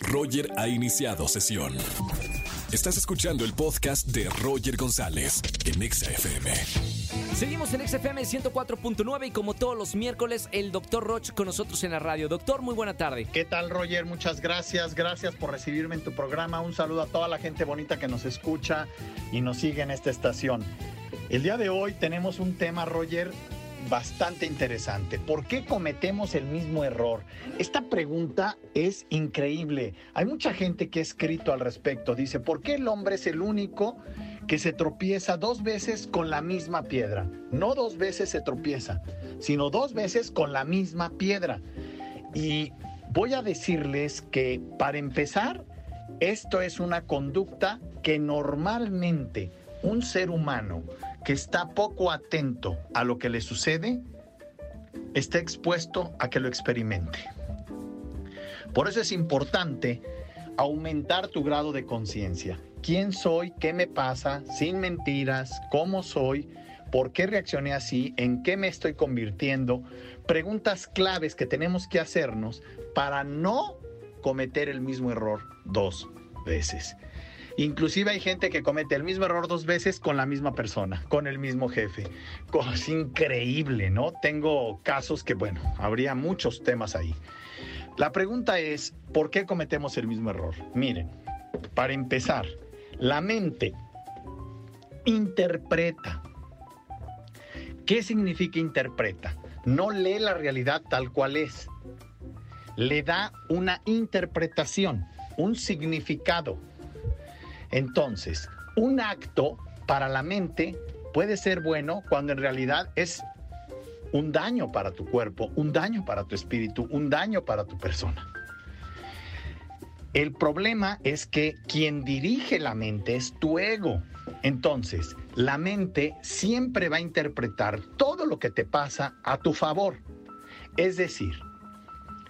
Roger ha iniciado sesión. Estás escuchando el podcast de Roger González en Exa FM. Seguimos en XFM 104.9 y como todos los miércoles, el doctor Roch con nosotros en la radio. Doctor, muy buena tarde. ¿Qué tal, Roger? Muchas gracias. Gracias por recibirme en tu programa. Un saludo a toda la gente bonita que nos escucha y nos sigue en esta estación. El día de hoy tenemos un tema, Roger, bastante interesante. ¿Por qué cometemos el mismo error? Esta pregunta es increíble. Hay mucha gente que ha escrito al respecto. Dice, ¿por qué el hombre es el único que se tropieza dos veces con la misma piedra? No dos veces se tropieza, sino dos veces con la misma piedra. Y voy a decirles que, para empezar, esto es una conducta que normalmente un ser humano que está poco atento a lo que le sucede, está expuesto a que lo experimente. Por eso es importante aumentar tu grado de conciencia. ¿Quién soy? ¿Qué me pasa? Sin mentiras, ¿cómo soy? ¿Por qué reaccioné así? ¿En qué me estoy convirtiendo? Preguntas claves que tenemos que hacernos para no cometer el mismo error dos veces. Inclusive hay gente que comete el mismo error dos veces con la misma persona, con el mismo jefe. Es increíble, ¿no? Tengo casos que, bueno, habría muchos temas ahí. La pregunta es, ¿por qué cometemos el mismo error? Miren, para empezar, la mente interpreta. ¿Qué significa interpreta? No lee la realidad tal cual es. Le da una interpretación, un significado. Entonces, un acto para la mente puede ser bueno cuando en realidad es un daño para tu cuerpo, un daño para tu espíritu, un daño para tu persona. El problema es que quien dirige la mente es tu ego. Entonces, la mente siempre va a interpretar todo lo que te pasa a tu favor. Es decir,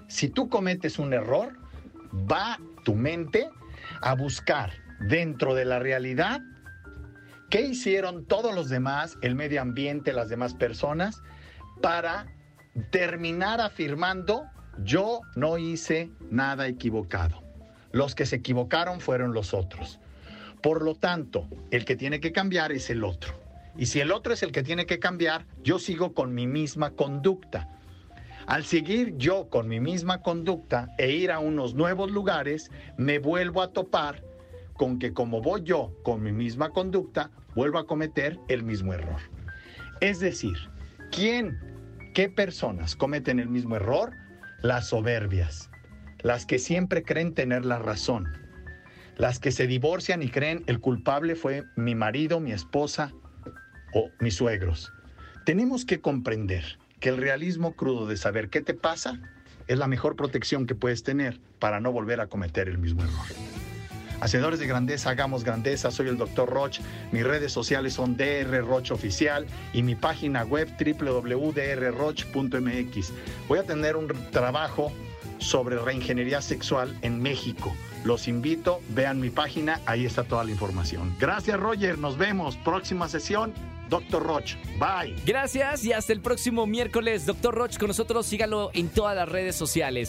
si tú cometes un error, va tu mente a buscar dentro de la realidad, ¿qué hicieron todos los demás, el medio ambiente, las demás personas, para terminar afirmando, yo no hice nada equivocado? Los que se equivocaron fueron los otros. Por lo tanto, el que tiene que cambiar es el otro. Y si el otro es el que tiene que cambiar, yo sigo con mi misma conducta. Al seguir yo con mi misma conducta e ir a unos nuevos lugares, me vuelvo a topar con que como voy yo con mi misma conducta, vuelvo a cometer el mismo error. Es decir, ¿quién, qué personas cometen el mismo error? Las soberbias, las que siempre creen tener la razón, las que se divorcian y creen el culpable fue mi marido, mi esposa o mis suegros. Tenemos que comprender que el realismo crudo de saber qué te pasa es la mejor protección que puedes tener para no volver a cometer el mismo error. Hacedores de grandeza, hagamos grandeza. Soy el Dr. Roch. Mis redes sociales son DR Roch Oficial y mi página web www.drroch.mx. Voy a tener un trabajo sobre reingeniería sexual en México. Los invito, vean mi página, ahí está toda la información. Gracias Roger, nos vemos. Próxima sesión, Dr. Roch. Bye. Gracias y hasta el próximo miércoles. Dr. Roch con nosotros, sígalo en todas las redes sociales.